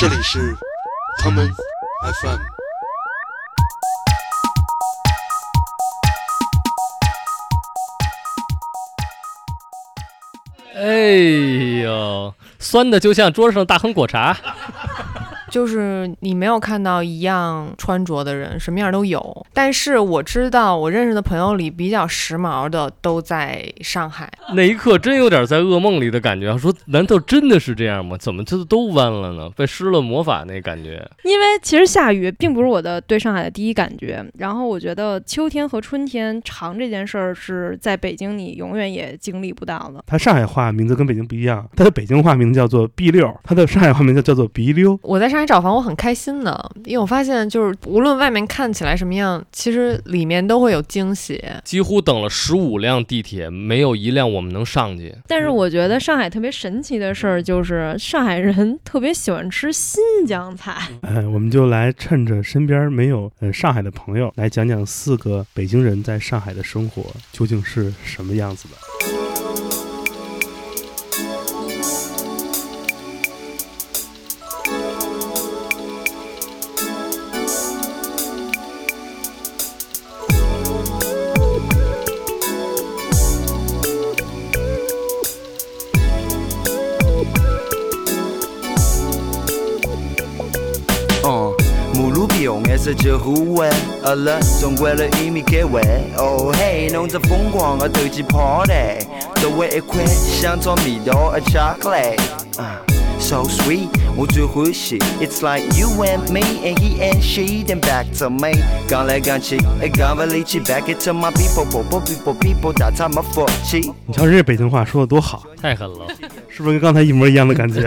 这里是他们 FM。哎呦，酸的就像桌上大亨果茶。就是你没有看到一样穿着的人，什么样都有。但是我知道，我认识的朋友里比较时髦的都在上海。那一刻真有点在噩梦里的感觉，说难道真的是这样吗？怎么这都弯了呢？被施了魔法那感觉。因为其实下雨并不是我的对上海的第一感觉。然后我觉得秋天和春天长这件事儿是在北京你永远也经历不到的。它上海话名字跟北京不一样，它的北京话名字叫做 B 六，它的上海话名字叫做鼻溜。我在上。来找房我很开心的，因为我发现就是无论外面看起来什么样，其实里面都会有惊喜。几乎等了十五辆地铁，没有一辆我们能上去。但是我觉得上海特别神奇的事儿就是上海人 特别喜欢吃新疆菜。哎，我们就来趁着身边没有呃上海的朋友，来讲讲四个北京人在上海的生活究竟是什么样子的。这就互为饿了，总为了一米给喂。哦嘿，弄着疯狂的投机 party，周围一块香草蜜桃和巧克力。So sweet，我最欢喜。It's like you and me and he and she then back to me。讲来讲去，也讲不离去。Back it to my people，people people people，打他们福气。你瞧这北京话说的多好，太狠了，是不是跟刚才一模一样的感觉？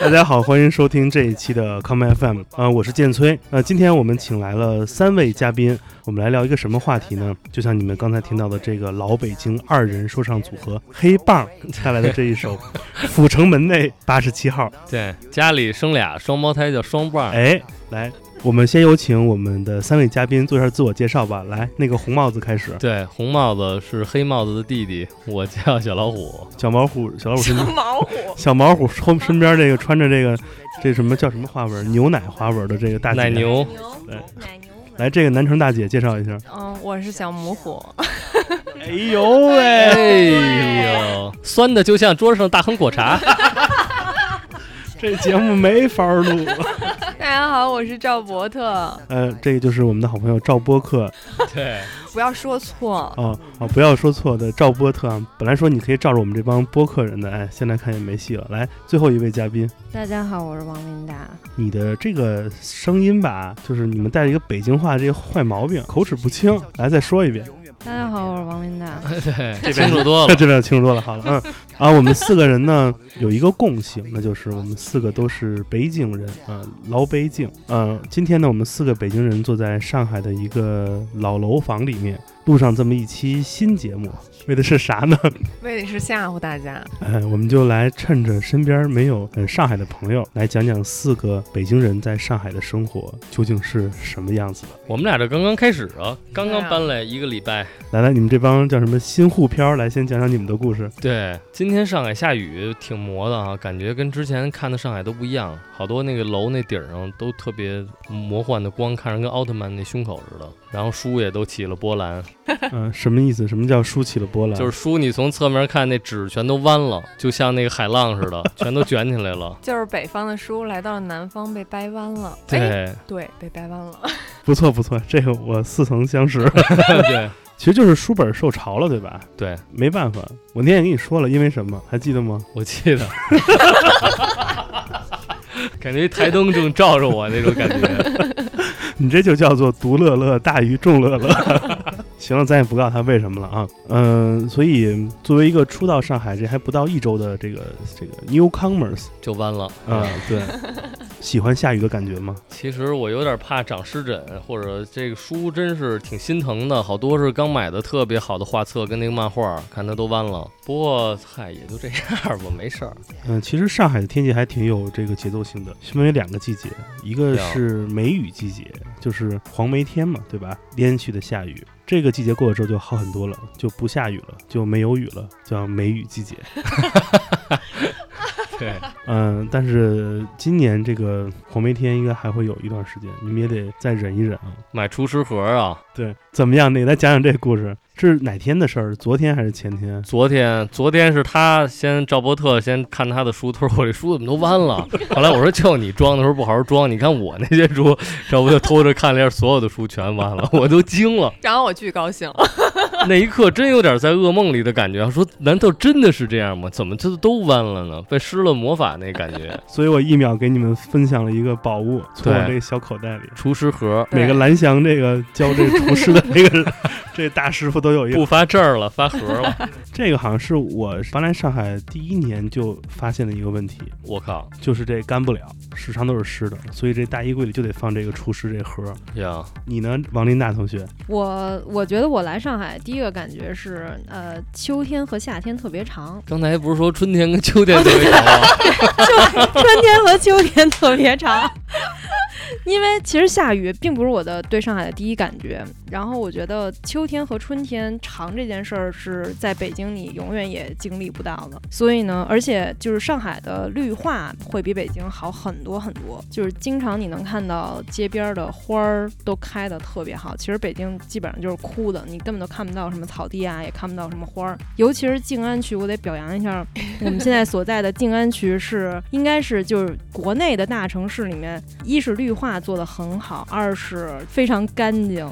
大家好，欢迎收听这一期的 Come FM 啊，我是建崔。呃今天我们请来了三位嘉宾，我们来聊一个什么话题呢？就像你们刚才听到的这个老北京二人说唱组合黑棒带来的这一首《阜成门内八十七号》。对，家里生俩双胞胎叫双棒。哎，来。我们先有请我们的三位嘉宾做一下自我介绍吧。来，那个红帽子开始。对，红帽子是黑帽子的弟弟，我叫小老虎。小老虎，小老虎身边。小毛虎。小毛虎后身边这个穿着这个，这什么叫什么花纹？牛奶花纹的这个大奶牛。对，来，这个南城大姐介绍一下。嗯，我是小母虎。哎呦喂！哎呦，酸的就像桌上的大亨果茶。这节目没法录。大家好，我是赵伯特。呃，这个就是我们的好朋友赵波克。对，不要说错啊啊！不要说错的赵波特啊。本来说你可以照着我们这帮播客人的，哎，现在看也没戏了。来，最后一位嘉宾。大家好，我是王琳达。你的这个声音吧，就是你们带着一个北京话这个坏毛病，口齿不清。来，再说一遍。大家好，我是王琳达。对，这清楚多了，这边清楚多了。好了，嗯，啊，我们四个人呢有一个共性，那就是我们四个都是北京人啊，老北京。嗯，今天呢，我们四个北京人坐在上海的一个老楼房里面，录上这么一期新节目。为的是啥呢？为的是吓唬大家。哎，我们就来趁着身边没有嗯上海的朋友，来讲讲四个北京人在上海的生活究竟是什么样子的。我们俩这刚刚开始啊，刚刚搬来一个礼拜。来来，你们这帮叫什么新沪漂？来，先讲讲你们的故事。对，今天上海下雨，挺魔的啊，感觉跟之前看的上海都不一样。好多那个楼那顶上都特别魔幻的光，看着跟奥特曼那胸口似的。然后书也都起了波澜。嗯，什么意思？什么叫书起了波澜？就是书你从侧面看，那纸全都弯了，就像那个海浪似的，全都卷起来了。就是北方的书来到了南方，被掰弯了。对对，被掰弯了。不错不错，这个我似曾相识。对，其实就是书本受潮了，对吧？对，没办法。我那天也跟你说了，因为什么？还记得吗？我记得。感觉台灯正照着我那种感觉，你这就叫做独乐乐大于众乐乐。行了，咱也不告诉他为什么了啊。嗯，所以作为一个初到上海这还不到一周的这个这个 newcomers 就弯了啊。对，喜欢下雨的感觉吗？其实我有点怕长湿疹，或者这个书真是挺心疼的，好多是刚买的特别好的画册跟那个漫画，看它都弯了。不过嗨，也就这样吧，没事儿。嗯，其实上海的天气还挺有这个节奏性的，分为两个季节，一个是梅雨季节，就是黄梅天嘛，对吧？连续的下雨。这个季节过了之后就好很多了，就不下雨了，就没有雨了，叫梅雨季节。对，嗯，但是今年这个黄梅天应该还会有一段时间，你们也得再忍一忍啊。买厨师盒啊。对，怎么样？你来讲讲这故事，是哪天的事儿？昨天还是前天？昨天，昨天是他先赵伯特先看他的书，他说我这书怎么都弯了。后来我说就你装的时候不好好装，你看我那些书，赵伯特偷着看了一下，所有的书全弯了，我都惊了。然后我巨高兴，那一刻真有点在噩梦里的感觉，说难道真的是这样吗？怎么这都弯了呢？被施了魔法那感觉。所以我一秒给你们分享了一个宝物，从我这个小口袋里。厨师盒每个蓝翔这个教这厨师的这个这大师傅都有一个，不发证了，发盒了。这个好像是我搬来上海第一年就发现的一个问题，我靠就是这干不了，时常都是湿的，所以这大衣柜里就得放这个除湿这盒。呀！你呢，王琳娜同学？我我觉得我来上海第一个感觉是，呃，秋天和夏天特别长，刚才不是说春天跟秋天特别长吗？春天和秋天特别长。因为其实下雨并不是我的对上海的第一感觉，然后我觉得秋天和春天长这件事儿是在北京你永远也经历不到的，所以呢，而且就是上海的绿化会比北京好很多很多，就是经常你能看到街边的花儿都开的特别好，其实北京基本上就是枯的，你根本都看不到什么草地啊，也看不到什么花儿，尤其是静安区，我得表扬一下我们现在所在的静安区是应该是就是国内的大城市里面，一是绿化做得很好，二是非常干净。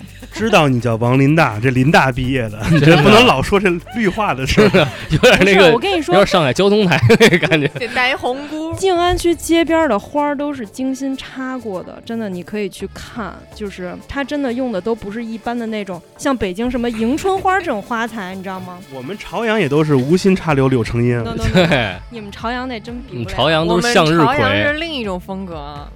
知道你叫王林大，这林大毕业的，你这不能老说这绿化的事儿。有点那个，我跟你说有点，上海交通台那个感觉。得带一红箍。静安区街边的花儿都是精心插过的，真的，你可以去看，就是它真的用的都不是一般的那种，像北京什么迎春花这种花材，你知道吗？我们朝阳也都是无心插柳柳成荫。no no no，对，你们朝阳那真比你不了，朝阳都是向日葵朝阳，是另一种风格啊，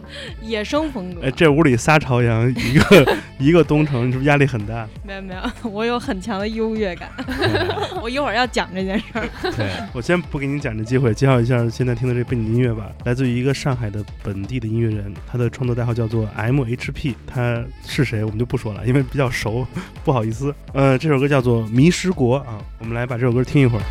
野生风格。哎，这屋里仨朝阳，一个一个东城，你是不是压力很大？没有没有，我有很强的优越感，我一会儿要讲这件事儿。对，我先不给你讲这机会，介绍一下现在听的这背景音乐吧，来自于一个上海的本地的音乐人，他的创作代号叫做 MHP，他是谁我们就不说了，因为比较熟，不好意思。呃，这首歌叫做《迷失国》啊，我们来把这首歌听一会儿。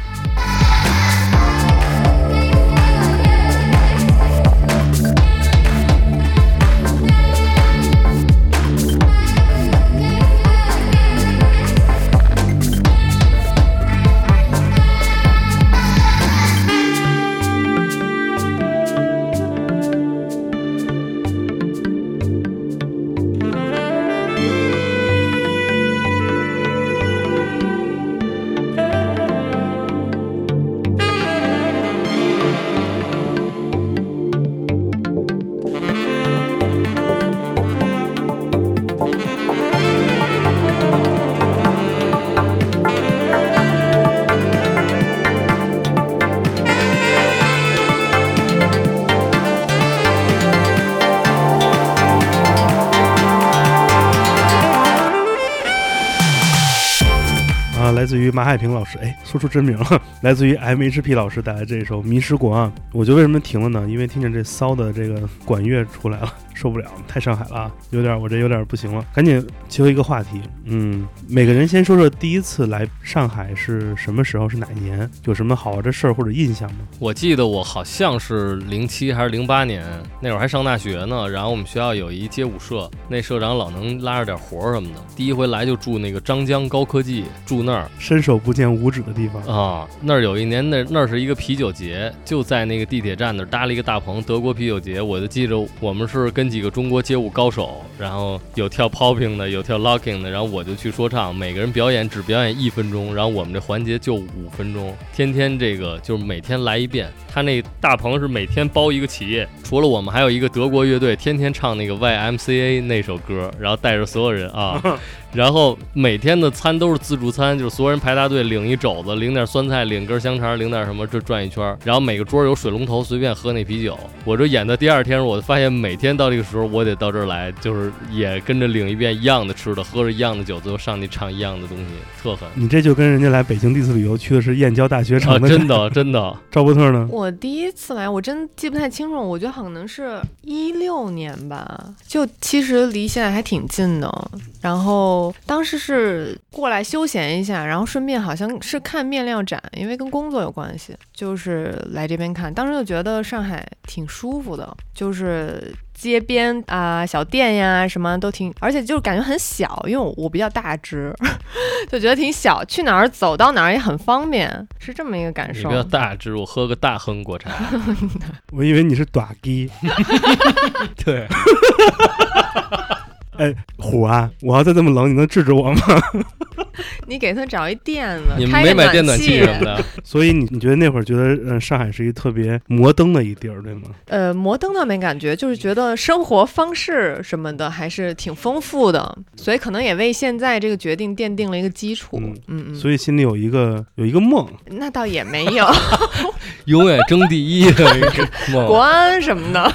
哎，说出真名了，来自于 MHP 老师带来这首《迷失国》啊。我就为什么停了呢？因为听见这骚的这个管乐出来了，受不了，太上海了啊，有点我这有点不行了，赶紧切回一个话题。嗯，每个人先说说第一次来上海是什么时候，是哪一年，有什么好玩的事儿或者印象吗？我记得我好像是零七还是零八年，那会儿还上大学呢。然后我们学校有一街舞社，那社长老能拉着点活儿什么的。第一回来就住那个张江高科技，住那儿伸手不见五指的地方，啊。那儿有一年那那儿是一个啤酒节，就在那个地铁站那儿搭了一个大棚，德国啤酒节。我就记着我们是跟几个中国街舞高手，然后有跳 popping 的，有跳 locking 的，然后我就去说唱，每个人表演只表演一分钟，然后我们这环节就五分钟，天天这个就是每天来一遍。他那大棚是每天包一个企业，除了我们，还有一个德国乐队，天天唱那个 YMCA 那首歌，然后带着所有人啊，然后每天的餐都是自助餐，就是所有人排大队领一肘子，领点酸菜，领根香肠，领点什么，这转一圈，然后每个桌有水龙头，随便喝那啤酒。我这演的第二天，我就发现每天到这个时候我得到这儿来，就是也跟着领一遍一样的吃的，喝着一样的酒，最后上去唱一样的东西，特狠。你这就跟人家来北京第一次旅游去的是燕郊大学啊，城的，真。的真的，赵伯特呢？我第一次来，我真记不太清楚，我觉得可能是一六年吧，就其实离现在还挺近的。然后当时是过来休闲一下，然后顺便好像是看面料展，因为跟工作有关系，就是来这边看。当时就觉得上海挺舒服的，就是街边啊、小店呀什么都挺，而且就是感觉很小，因为我我比较大只，就觉得挺小，去哪儿走到哪儿也很方便，是这么一个感受你不。要大只，我喝个大亨果茶。我以为你是短鸡。对，哎，虎啊，我要再这么冷，你能制止我吗？你给他找一垫子，你们没买电暖气气什么的，所以你你觉得那会儿觉得，嗯、上海是一个特别摩登的一地儿，对吗？呃，摩登倒没感觉，就是觉得生活方式什么的还是挺丰富的，所以可能也为现在这个决定奠定了一个基础。嗯嗯嗯，所以心里有一个有一个梦，那倒也没有 永远争第一的一个国，安什么的。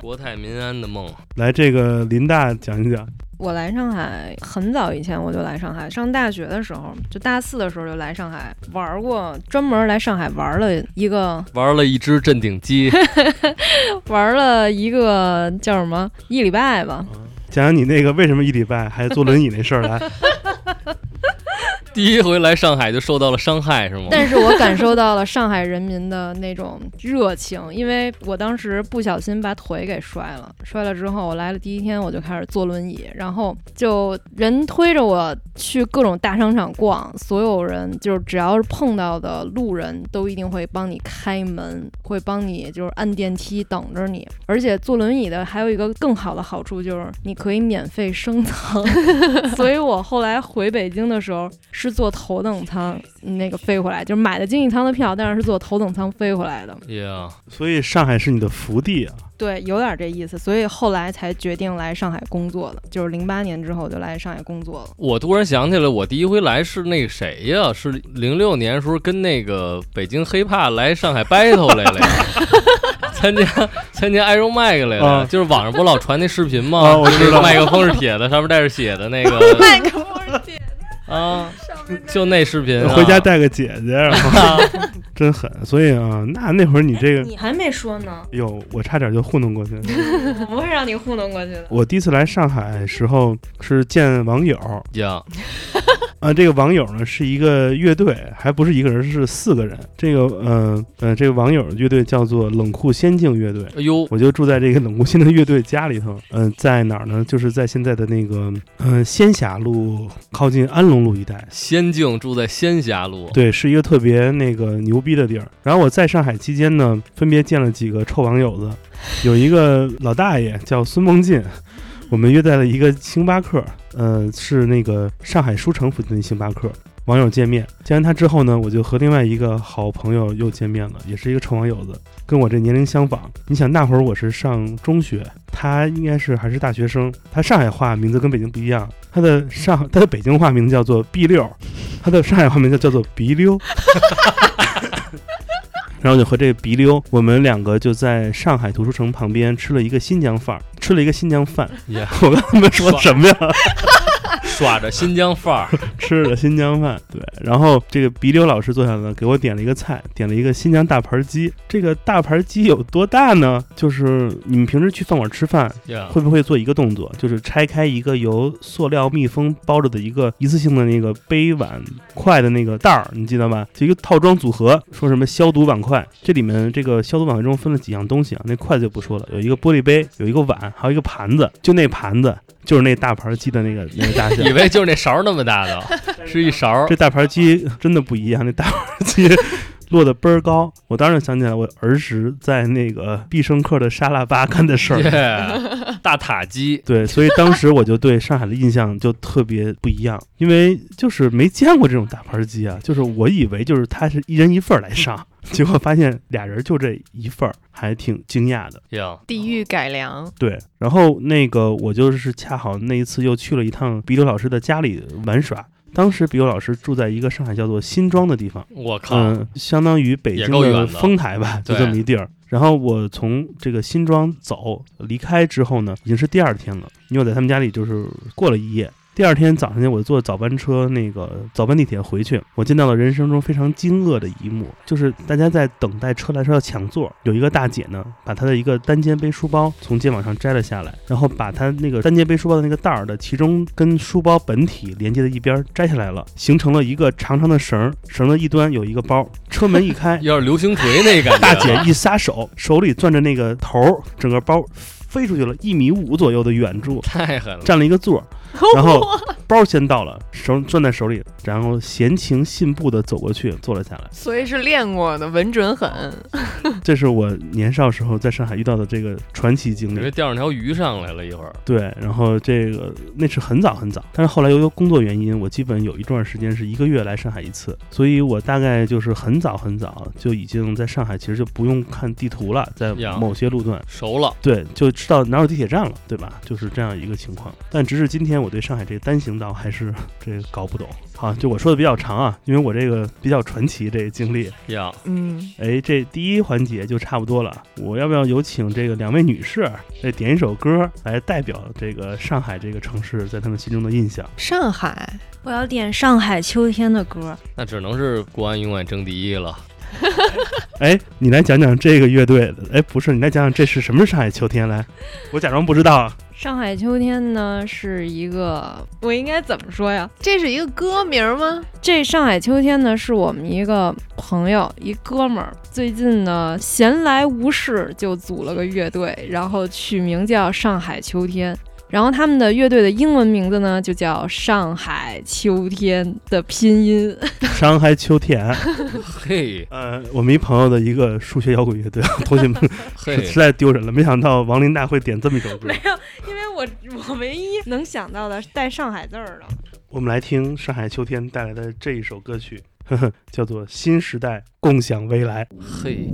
国泰民安的梦。来这个林大讲一讲。我来上海很早以前我就来上海，上大学的时候，就大四的时候就来上海玩过，专门来上海玩了一个玩了一只镇定鸡，玩了一个叫什么一礼拜吧。讲讲你那个为什么一礼拜还坐轮椅那事儿来。第一回来上海就受到了伤害，是吗？但是我感受到了上海人民的那种热情，因为我当时不小心把腿给摔了，摔了之后，我来了第一天我就开始坐轮椅，然后就人推着我去各种大商场逛，所有人就是只要是碰到的路人都一定会帮你开门，会帮你就是按电梯等着你，而且坐轮椅的还有一个更好的好处就是你可以免费升舱，所以我后来回北京的时候坐头等舱那个飞回来，就是买的经济舱的票，但是是坐头等舱飞回来的。Yeah，所以上海是你的福地啊。对，有点这意思，所以后来才决定来上海工作的，就是零八年之后就来上海工作了。我突然想起来，我第一回来是那个谁呀？是零六年时候跟那个北京黑怕来上海 battle 来了呀，参加参加 Iron Mike 来了，啊就是网上不老传那视频吗？啊我知道麦克风是铁的，上面带着血的那个 麦克风是铁啊，就那视频、啊，回家带个姐姐，然后 真狠。所以啊，那那会儿你这个，你还没说呢，哟，我差点就糊弄过去了。我不会让你糊弄过去的。我第一次来上海时候是见网友，呀，啊，这个网友呢是一个乐队，还不是一个人，是四个人。这个，呃呃，这个网友乐队叫做冷酷仙境乐队。哎呦，我就住在这个冷酷仙境乐队家里头，嗯、在哪儿呢？就是在现在的那个，嗯、仙霞路靠近安龙路一带。仙境住在仙霞路，对，是一个特别那个牛逼的地儿。然后我在上海期间呢，分别见了几个臭网友子，有一个老大爷叫孙梦进，我们约在了一个星巴克，呃，是那个上海书城附近的星巴克。网友见面，见完他之后呢，我就和另外一个好朋友又见面了，也是一个臭网友子，跟我这年龄相仿。你想那会儿我是上中学，他应该是还是大学生。他上海话名字跟北京不一样，他的上他的北京话名字叫做 B 六，他的上海话名字叫做鼻溜。然后就和这个鼻溜，我们两个就在上海图书城旁边吃了一个新疆饭，吃了一个新疆饭。呀，我跟他们说什么呀？耍着新疆范儿，吃着新疆饭，对。然后这个鼻溜老师坐下来给我点了一个菜，点了一个新疆大盘鸡。这个大盘鸡有多大呢？就是你们平时去饭馆吃饭，呀，会不会做一个动作，就是拆开一个由塑料密封包着的一个一次性的那个杯碗筷的那个袋儿，你记得吧？就一个套装组合，说什么消毒碗筷，这里面这个消毒碗筷中分了几样东西啊，那筷子就不说了，有一个玻璃杯，有一个碗，还有一个盘子，就那盘子就是那大盘鸡的那个那个大小。以为就是那勺儿那么大的，是一勺儿这。大盘鸡真的不一样，那大盘鸡 落得倍儿高。我当时想起来我儿时在那个必胜客的沙拉吧干的事儿。耶，大塔鸡，对，所以当时我就对上海的印象就特别不一样，因为就是没见过这种大盘鸡啊，就是我以为就是它是一人一份儿来上，结果发现俩人就这一份儿，还挺惊讶的。呀，地域改良，对，然后那个我就是恰好那一次又去了一趟鼻流老师的家里玩耍。当时比欧老师住在一个上海叫做新庄的地方，我靠，嗯，相当于北京的丰台吧，就这么一地儿。然后我从这个新庄走离开之后呢，已经是第二天了，因为我在他们家里就是过了一夜。第二天早上呢，我坐早班车，那个早班地铁回去，我见到了人生中非常惊愕的一幕，就是大家在等待车来的时候要抢座，有一个大姐呢，把她的一个单肩背书包从肩膀上摘了下来，然后把她那个单肩背书包的那个袋儿的其中跟书包本体连接的一边摘下来了，形成了一个长长的绳儿，绳的一端有一个包，车门一开，要是流星锤那感觉。大姐一撒手，手里攥着那个头儿，整个包飞出去了一米五左右的远处，太狠了，占了一个座儿，然后包先到了，手攥在手里，然后闲情信步的走过去坐了下来。所以是练过的，稳准狠。这是我年少时候在上海遇到的这个传奇经历。因为钓上条鱼上来了一会儿，对，然后这个那是很早很早，但是后来由于工作原因，我基本有一段时间是一个月来上海一次，所以我大概就是很早很早就已经在上海，其实就不用看地图了，在某些路段，熟了。对，就知道哪有地铁站了，对吧？就是这样一个情况。但直至今天，我对上海这个单行道还是这个搞不懂。好，就我说的比较长啊，因为我这个比较传奇这个经历。要，嗯，哎，这第一环节就差不多了。我要不要有请这个两位女士来点一首歌，来代表这个上海这个城市在他们心中的印象？上海我要点上海秋天的歌。那只能是国安永远争第一了。哎，你来讲讲这个乐队。哎，不是，你来讲讲这是什么上海秋天来？我假装不知道啊。上海秋天呢是一个，我应该怎么说呀？这是一个歌名吗？这上海秋天呢是我们一个朋友，一哥们儿，最近呢闲来无事就组了个乐队，然后取名叫上海秋天。然后他们的乐队的英文名字呢就叫上海秋天的拼音。上海秋天，嘿，呃，我们一朋友的一个数学摇滚乐队，同学们 嘿，实在丢人了，没想到王林大会点这么一首歌 没。有，因为我我唯一能想到的是带上海字儿的。我们来听上海秋天带来的这一首歌曲，呵呵，叫做《新时代共享未来》。嘿，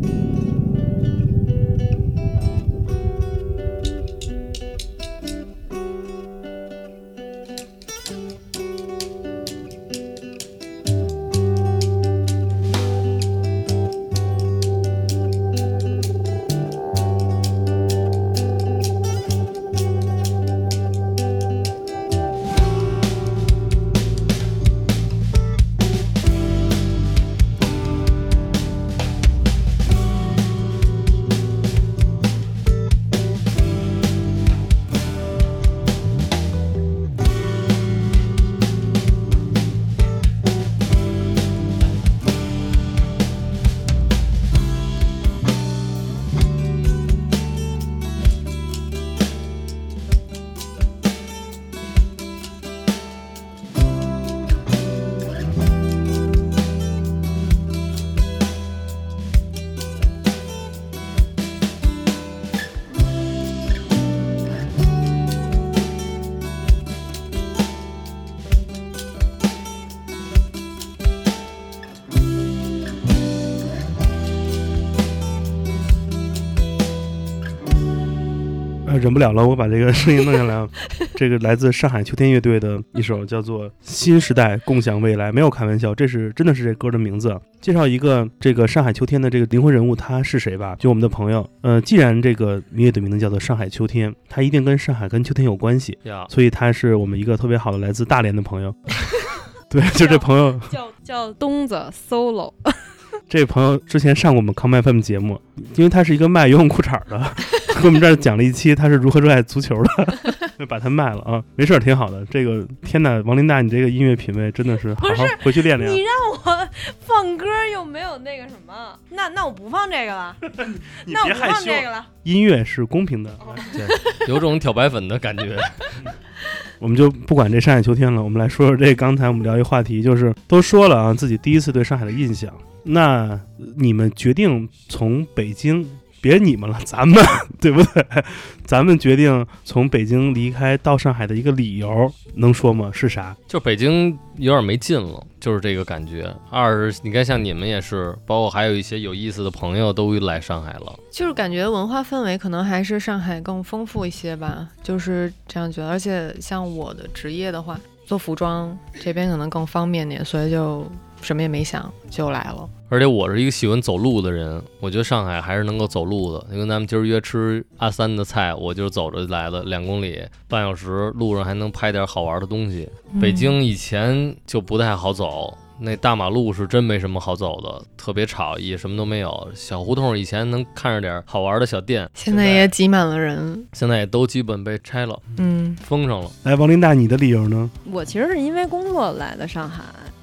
了了，我把这个声音弄下来啊。这个来自上海秋天乐队的一首叫做《新时代共享未来》，没有开玩笑，这是真的是这歌的名字。介绍一个这个上海秋天的这个灵魂人物，他是谁吧？就我们的朋友。呃，既然这个乐队名字叫做上海秋天，他一定跟上海跟秋天有关系，呀，所以他是我们一个特别好的来自大连的朋友。对，就这朋友，叫叫东子 solo，这位朋友之前上过我们康麦 FM 节目，因为他是一个卖游泳裤衩的，给我们这儿讲了一期他是如何热爱足球的，就把它卖了啊，没事儿，挺好的。这个天呐，王琳达，你这个音乐品味真的是好好回去练练你。让我放歌又没有那个什么，那那我不放这个了，那我不放这个了。音乐是公平的。对，有种挑白粉的感觉。我们就不管这上海秋天了，我们来说说这刚才我们聊一话题，就是都说了啊，自己第一次对上海的印象。那你们决定从北京，别你们了，咱们对不对？咱们决定从北京离开到上海的一个理由，能说吗？是啥？就北京有点没劲了，就是这个感觉。二是你看，像你们也是，包括还有一些有意思的朋友都来上海了。就是感觉文化氛围可能还是上海更丰富一些吧，就是这样觉得。而且像我的职业的话，做服装，这边可能更方便点，所以就什么也没想就来了。而且我是一个喜欢走路的人，我觉得上海还是能够走路的。因为咱们今儿约吃阿三的菜，我就是走着来的，两公里，半小时，路上还能拍点好玩的东西。北京以前就不太好走，那大马路是真没什么好走的，特别吵，也什么都没有。小胡同以前能看着点好玩的小店，现在也挤满了人。现在也都基本被拆了，嗯，封上了。来，王琳达，你的理由呢？我其实是因为工作来的上海，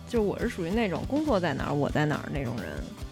就我是属于那种工作在哪儿我在哪儿那种人。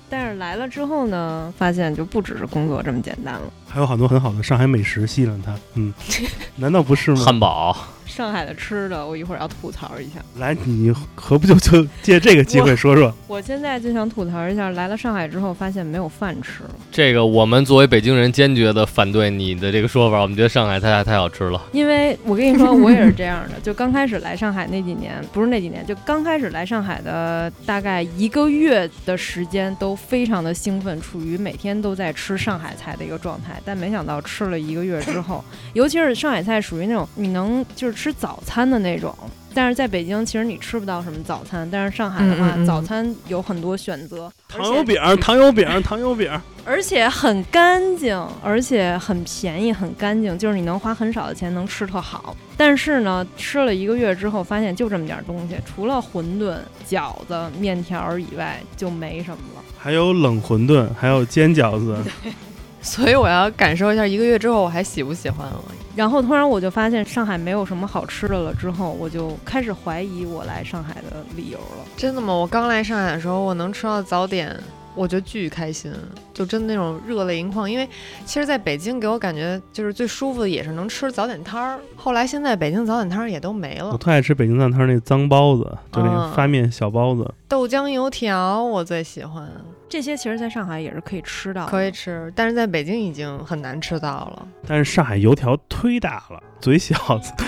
但是来了之后呢，发现就不只是工作这么简单了。还有很多很好的上海美食吸引了他。嗯，难道不是吗？汉堡，上海的吃的，我一会儿要吐槽一下。来，你何不就就借这个机会说说？我现在就想吐槽一下，来了上海之后发现没有饭吃了。这个我们作为北京人，坚决的反对你的这个说法。我们觉得上海太太好吃了。因为我跟你说，我也是这样的。就刚开始来上海那几年，不是那几年，就刚开始来上海的大概一个月的时间，都非常的兴奋，处于每天都在吃上海菜的一个状态。但没想到吃了一个月之后，尤其是上海菜，属于那种你能就是吃早餐的那种。但是在北京，其实你吃不到什么早餐。但是上海的话，嗯嗯嗯早餐有很多选择，糖油饼，糖油饼，糖油饼。而且很干净，而且很便宜，很干净，就是你能花很少的钱能吃特好。但是呢，吃了一个月之后，发现就这么点东西，除了馄饨、饺子、面条以外，就没什么了。还有冷馄饨，还有煎饺子。所以我要感受一下一个月之后我还喜不喜欢了。然后突然我就发现上海没有什么好吃的了，之后我就开始怀疑我来上海的理由了。真的吗？我刚来上海的时候，我能吃到早点，我就巨开心，就真的那种热泪盈眶。因为其实在北京给我感觉就是最舒服的也是能吃早点摊儿。后来现在北京早点摊儿也都没了，我特爱吃北京早点摊儿那脏包子，就那个嗯发面小包子。豆浆油条我最喜欢，这些其实在上海也是可以吃到的，可以吃，但是在北京已经很难吃到了，但是上海油条忒大了，嘴小，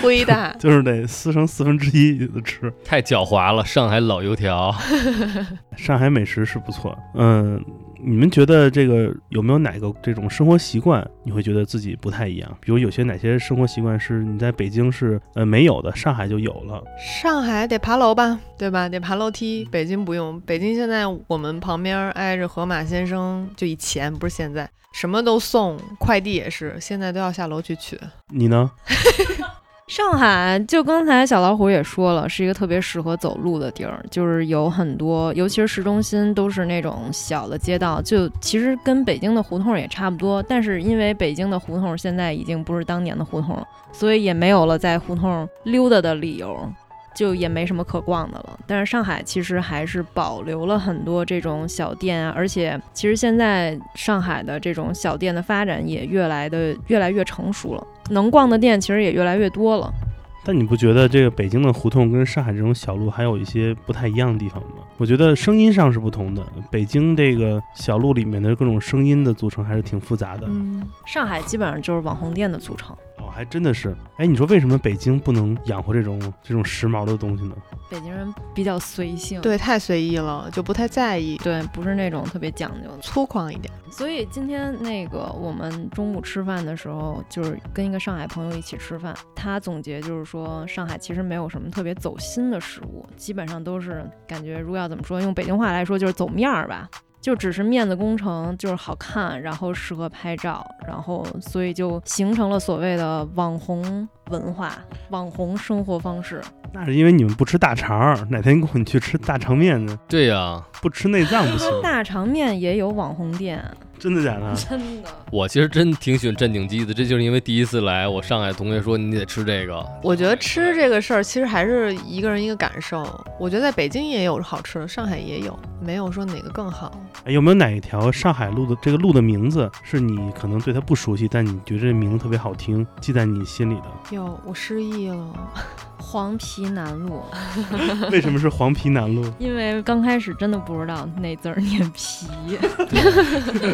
忒大。就是得撕成四分之一的吃。太狡猾了，上海老油条。上海美食是不错，嗯，你们觉得这个有没有哪个这种生活习惯，你会觉得自己不太一样？比如有些哪些生活习惯是你在北京是呃没有的，上海就有了？上海得爬楼吧，对吧？得爬楼梯。北京不用，北京现在我们旁边挨着河马先生，就以前不是现在，什么都送，快递也是，现在都要下楼去取。你呢？上海就刚才小老虎也说了，是一个特别适合走路的地儿，就是有很多，尤其是市中心都是那种小的街道，就其实跟北京的胡同也差不多，但是因为北京的胡同现在已经不是当年的胡同了，所以也没有了在胡同溜达的理由。就也没什么可逛的了，但是上海其实还是保留了很多这种小店啊，而且其实现在上海的这种小店的发展也越来的越来越成熟了，能逛的店其实也越来越多了。但你不觉得这个北京的胡同跟上海这种小路还有一些不太一样的地方吗？我觉得声音上是不同的。北京这个小路里面的各种声音的组成还是挺复杂的。嗯，上海基本上就是网红店的组成。哦，还真的是。哎，你说为什么北京不能养活这种这种时髦的东西呢？北京人比较随性，对，太随意了，就不太在意，对，不是那种特别讲究的。粗犷一点。所以今天那个我们中午吃饭的时候，就是跟一个上海朋友一起吃饭，他总结就是说，上海其实没有什么特别走心的食物，基本上都是感觉，如果要怎么说，用北京话来说就是走面儿吧。就只是面子工程，就是好看，然后适合拍照，然后所以就形成了所谓的网红文化、网红生活方式。那是因为你们不吃大肠儿，哪天跟我去吃大肠面呢？对呀、不吃内脏不行，大肠面也有网红店，真的假的？真的。我其实真挺喜欢镇定鸡的，这就是因为第一次来，我上海同学说你得吃这个，我觉得吃这个事儿其实还是一个人一个感受。我觉得在北京也有好吃的，上海也有，没有说哪个更好。哎，有没有哪一条上海路的这个路的名字是你可能对它不熟悉，但你觉得这名字特别好听，记在你心里的？有，我失忆了。黄陂南路，为什么是黄陂南路？因为刚开始真的不知道那字儿念皮，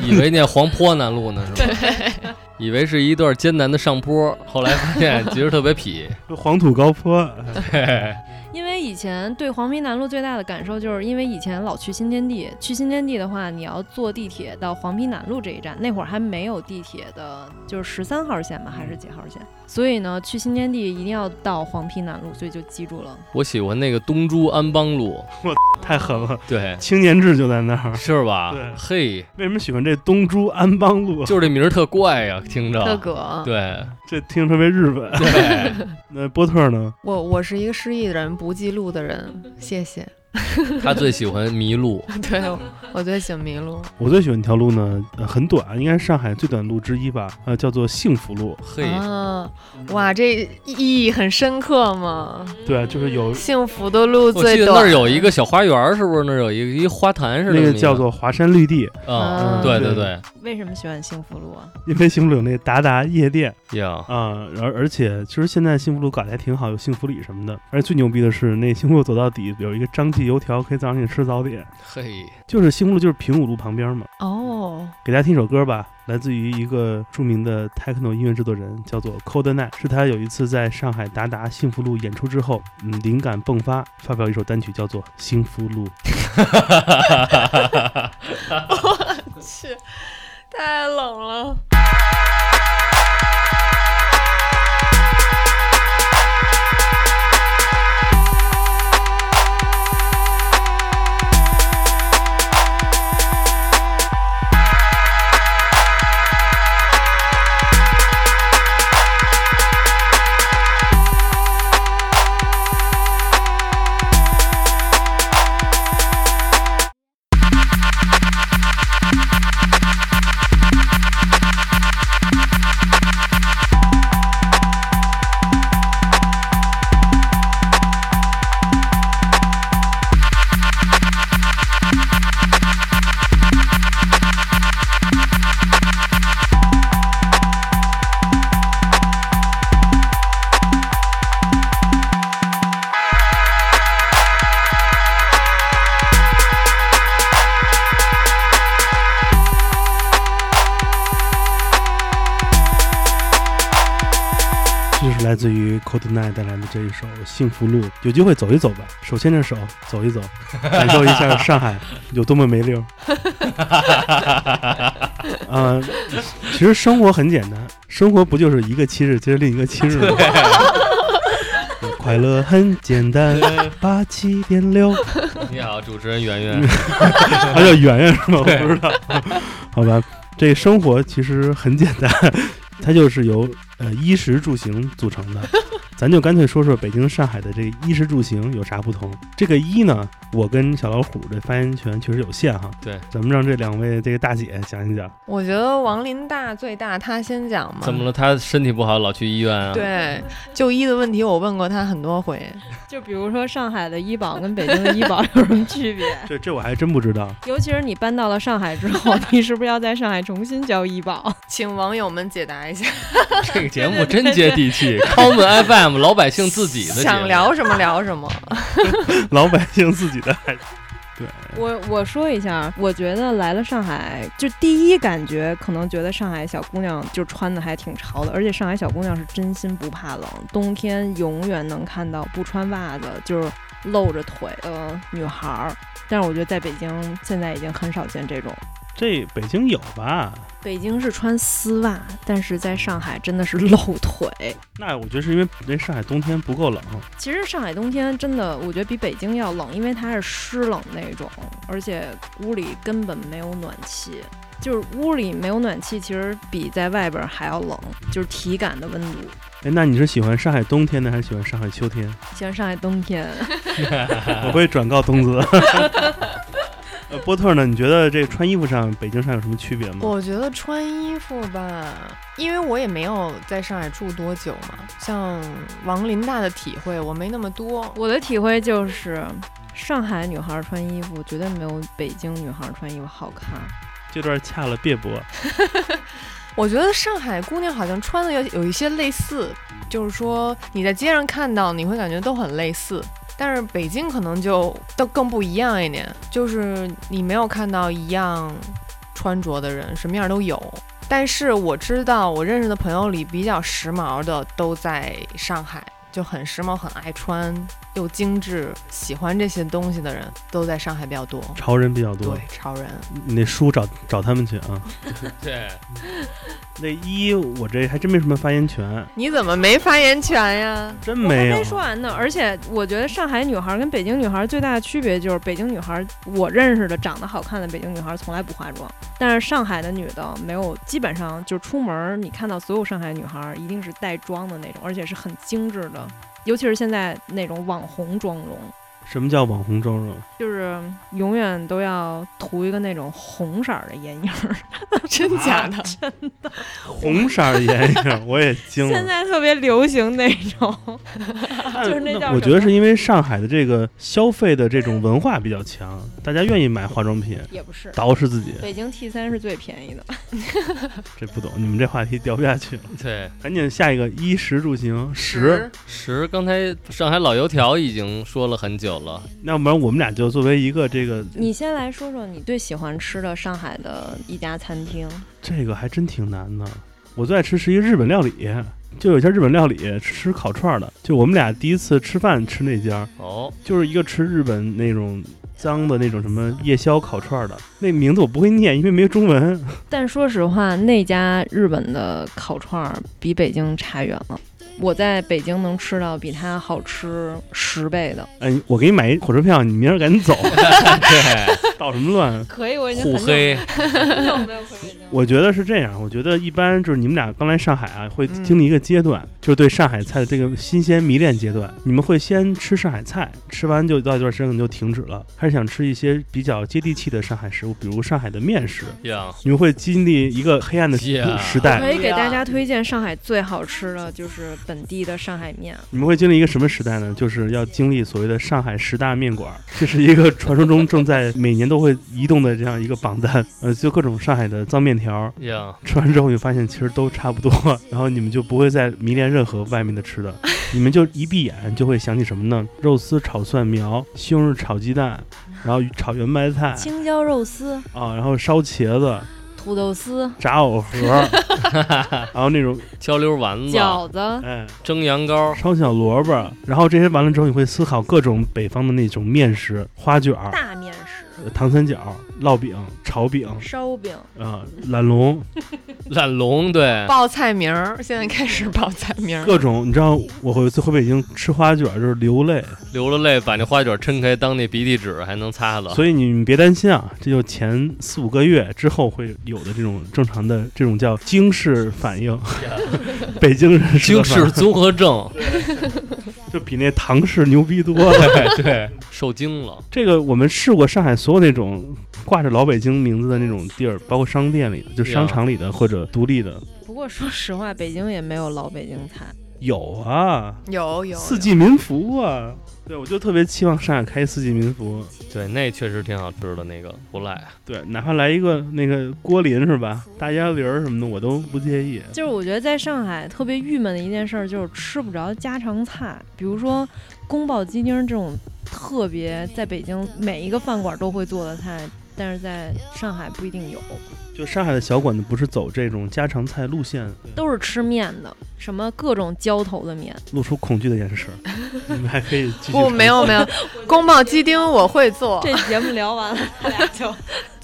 以为念黄坡南路呢，是吧？以为是一段艰难的上坡，后来发现其实特别痞。黄土高坡，嘿 嘿因为以前对黄陂南路最大的感受，就是因为以前老去新天地，去新天地的话，你要坐地铁到黄陂南路这一站，那会儿还没有地铁的，就是十三号线吧，还是几号线？所以呢，去新天地一定要到黄陂南路，所以就记住了。我喜欢那个东珠安邦路，我太狠了，对，青年志就在那儿。是吧？对嘿，为什么喜欢这东珠安邦路？就是这名儿特怪呀，听着特着。葛。对这听着特别日本。对，那波特呢？我我是一个失忆的人，不记录的人，谢谢。他最喜欢迷路，对我最喜欢迷路。我最喜欢一条路呢，呃，很短，应该是上海最短路之一吧，呃，叫做幸福路。嘿，啊，哇，这意义很深刻嘛。对，就是有幸福的路最短。记得那儿有一个小花园，是不是？那儿有一个一花坛似的，那个叫做华山绿地，啊啊，对对对对，为什么喜欢幸福路啊？因为幸福路有那达达夜店呀，啊，而而且其实现在幸福路搞得还挺好，有幸福里什么的。而且最牛逼的是，那幸福路走到底有一个张记油条，可以早上去吃早点。嘿，就是幸福路就是平武路旁边嘛。哦，给大家听首歌吧，来自于一个著名的 techno 音乐制作人，叫做 Cold Night，是他有一次在上海达达幸福路演出之后，嗯，灵感迸发，发表一首单曲叫做《幸福路》。我去，太冷了。Cold Night 带来的这一首《幸福路》，有机会走一走吧，手牵着手走一走，感受一下 上海有多么没溜儿。啊、其实生活很简单，生活不就是一个七日接着另一个七日吗？快乐很简单，八七点六。你好，主持人圆圆，他叫圆圆是吗？我不知道。好吧，这生活其实很简单，它就是由呃衣食住行组成的。咱就干脆说说北京、上海的这个衣食住行有啥不同。这个衣呢，我跟小老虎这发言权确实有限哈。对，咱们让这两位这个大姐讲一讲。我觉得王林大最大，他先讲嘛。怎么了？他身体不好，老去医院啊？，对，就医的问题我问过他很多回。就比如说上海的医保跟北京的医保有什么区别？这这我还真不知道。尤其是你搬到了上海之后，你是不是要在上海重新交医保？请网友们解答一下，这个节目真接地气，Common FM 老百姓自己的想聊什么聊什么。老百姓自己的。对，我我说一下，我觉得来了上海，就第一感觉可能觉得上海小姑娘就穿的还挺潮的，而且上海小姑娘是真心不怕冷，冬天永远能看到不穿袜子就是露着腿的女孩儿。但是我觉得在北京现在已经很少见这种。这北京有吧？北京是穿丝袜，但是在上海真的是露腿。那我觉得是因为那上海冬天不够冷。其实上海冬天真的，我觉得比北京要冷，因为它是湿冷那种，而且屋里根本没有暖气，就是屋里没有暖气，其实比在外边还要冷，就是体感的温度。哎，那你是喜欢上海冬天呢，还是喜欢上海秋天？喜欢上海冬天，我会转告东子。呃，波特呢？你觉得这穿衣服上，北京上有什么区别吗？我觉得穿衣服吧，因为我也没有在上海住多久嘛，像王林大的体会我没那么多。我的体会就是，上海女孩穿衣服绝对没有北京女孩穿衣服好看。这段掐了别播。我觉得上海姑娘好像穿的有有一些类似，就是说你在街上看到，你会感觉都很类似。但是北京可能就都更不一样一点，就是你没有看到一样穿着的人，什么样都有。但是我知道，我认识的朋友里比较时髦的都在上海，就很时髦，很爱穿又精致、喜欢这些东西的人都在上海比较多。潮人比较多对，，潮人。你那书找找他们去啊。对，那一我这还真没什么发言权，你怎么没发言权呀？真没有没。说完呢，而且我觉得上海女孩跟北京女孩最大的区别就是，北京女孩我认识的长得好看的北京女孩从来不化妆，但是上海的女的没有，基本上就出门儿你看到所有上海女孩一定是带妆的那种，而且是很精致的，尤其是现在那种网红妆容。什么叫网红妆容？就是永远都要涂一个那种红色儿的眼影儿，真假的？真的红色儿的眼影，我也惊现。在特别流行那种，就是那叫我觉得是因为上海的这个消费的这种文化比较强，大家愿意买化妆品，也不是。捯饬自己。北京 T 三是最便宜的，这不懂，你们这话题聊不下去了。对，赶紧下一个衣食住行食。十刚才上海老油条已经说了很久了，那要不然我们俩就作为一个这个你先来说说你最喜欢吃的上海的一家餐厅。这个还真挺难的。我最爱吃是一个日本料理，就有一家日本料理吃烤串儿的，就我们俩第一次吃饭吃那家，哦，就是一个吃日本那种脏的那种什么夜宵烤串儿的，那名字我不会念，因为没有中文。但说实话，那家日本的烤串儿比北京差远了。我在北京能吃到比它好吃十倍的。哎，我给你买一火车票，你明儿赶紧走，对，捣什么乱？可以，我已经互很黑。我觉得是这样，我觉得一般就是你们俩刚来上海啊，会嗯经历一个阶段，就是对上海菜的这个新鲜迷恋阶段。你们会先吃上海菜，吃完就到一段时间可能就停止了，开始想吃一些比较接地气的上海食物，比如上海的面食。呀，你们会经历一个黑暗的时代，可以给大家推荐上海最好吃的就是本地的上海面。你们会经历一个什么时代呢？就是要经历所谓的上海十大面馆，这是一个传说中正在 每年都会移动的这样一个榜单。呃，就各种上海的脏面条，呀，吃完之后你发现其实都差不多，然后你们就不会再迷恋任何外面的吃的，你们就一闭眼就会想起什么呢？肉丝炒蒜苗、西红柿炒鸡蛋，然后炒圆白菜青椒肉丝、啊，然后烧茄子、土豆丝、炸藕盒，然后那种焦溜丸子、饺子，哎蒸羊羔，烧小萝卜，然后这些完了之后，你会思考各种北方的那种面食，花卷儿、大面食、糖三角、烙饼、炒饼烧饼。啊、懒龙，懒龙，对，报菜名儿，现在开始报菜名儿。各种。你知道我回次回北京吃花卷儿就是流泪，流了泪把那花卷撑开当那鼻涕纸还能擦了。所以你们别担心啊，这就前四五个月之后会有的这种正常的这种叫京式反应，北京人吃京式综合症，就比那唐氏牛逼多了。对 对，受惊了。这个我们试过上海所有那种挂着老北京名字的那种地儿，包括商店里的，就商场里的或者独立的，不过说实话，北京也没有老北京菜。有啊，有有四季民福啊。对，我就特别期望上海开四季民福。对，那确实挺好吃的，那个不赖。对，哪怕来一个那个锅林是吧，大鸭梨儿什么的，我都不介意。就是我觉得在上海特别郁闷的一件事儿，就是吃不着家常菜，比如说宫保鸡丁这种特别在北京每一个饭馆都会做的菜，但是在上海不一定有，就上海的小馆子不是走这种家常菜路线，都是吃面的，什么各种浇头的面。露出恐惧的眼神。你们还可以继续。不，没。有 没有，宫保鸡丁我会做，这节目聊完了，他俩就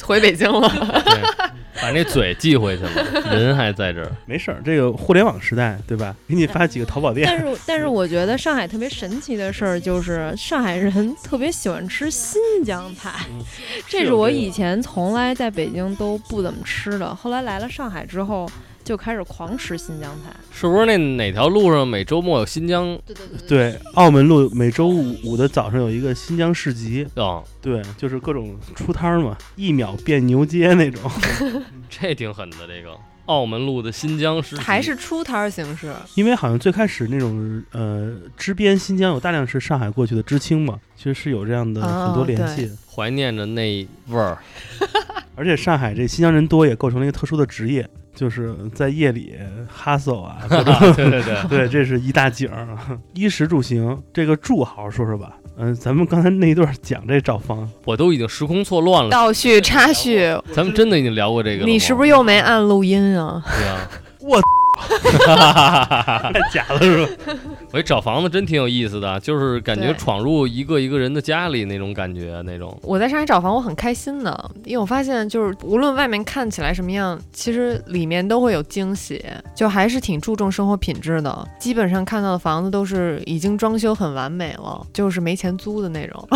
回北京了。对，把那嘴寄回去了，人还在这儿。没事儿，这个互联网时代，对吧？给你发几个淘宝店但。是，但是我觉得上海特别神奇的事儿就是，上海人特别喜欢吃新疆菜，嗯这是我以前从来在北京都不怎么吃的。后来来了上海之后，就开始狂吃新疆菜。是不是那哪条路上每周末有新疆？对对对对，澳门路每周五五的早上有一个新疆市集，哦，对，就是各种出摊儿嘛，一秒变牛街那种。这挺狠的。这个澳门路的新疆市集还是出摊儿形式，因为好像最开始那种呃支边新疆有大量是上海过去的知青嘛，其实是有这样的哦很多联系。怀念着那味儿。而且上海这新疆人多，也构成了一个特殊的职业，就是在夜里 hustle 啊 对对对，对，这是一大景儿。衣食住行，这个住好好说说吧。嗯、咱们刚才那一段讲这找房，我都已经时空错乱了。倒叙插叙，咱们真的已经聊过这个。你是不是又没按录音啊？对啊？太假了是吧？我一找房子真挺有意思的，就是感觉对闯入一个一个人的家里那种感觉，那种。我在上海找房，我很开心的，因为我发现就是无论外面看起来什么样，其实里面都会有惊喜，就还是挺注重生活品质的。基本上看到的房子都是已经装修很完美了，就是没钱租的那种。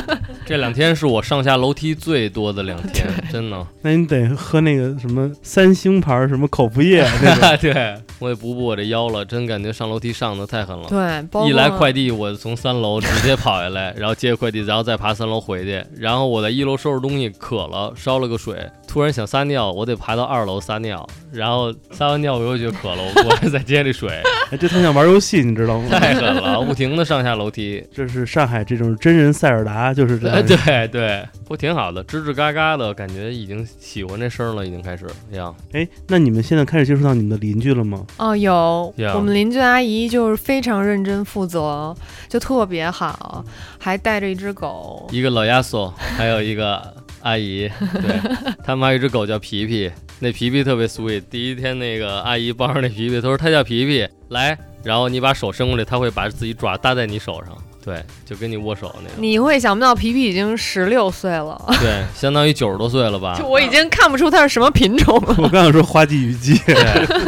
这两天是我上下楼梯最多的两天，真的。那你得喝那个什么三星牌什么口服液。对，我也补补我这腰了，真感觉上楼梯上的太狠了。对，包一来快递，我从三楼直接跑下来，然后接快递，然后再爬三楼回去。然后我在一楼收拾东西，渴了，烧了个水，突然想撒尿，我得爬到二楼撒尿。然后撒完尿，我又觉得渴了，我过来再接这水，哎，这特像玩游戏，你知道吗？太狠了，不停的上下楼梯。这是上海这种真人塞尔达，就是这。对对，不挺好的，吱吱嘎嘎的感觉，已经喜欢这声了，已经开始呀。哎，那你们现在开始接触到你们的邻居了吗？哦，有呀我们邻居阿姨就是非常认真负责，就特别好，还带着一只狗。一个老亚索，还有一个阿姨，对他们还有一只狗叫皮皮，那皮皮特别 sweet。第一天那个阿姨抱着那皮皮，她说它叫皮皮，来，然后你把手伸过来，它会把自己爪搭在你手上，对，就跟你握手那种，你会想不到皮皮已经十六岁了，对，相当于九十多岁了吧 就？我已经看不出它是什么品种了。我刚想说花季雨季，对，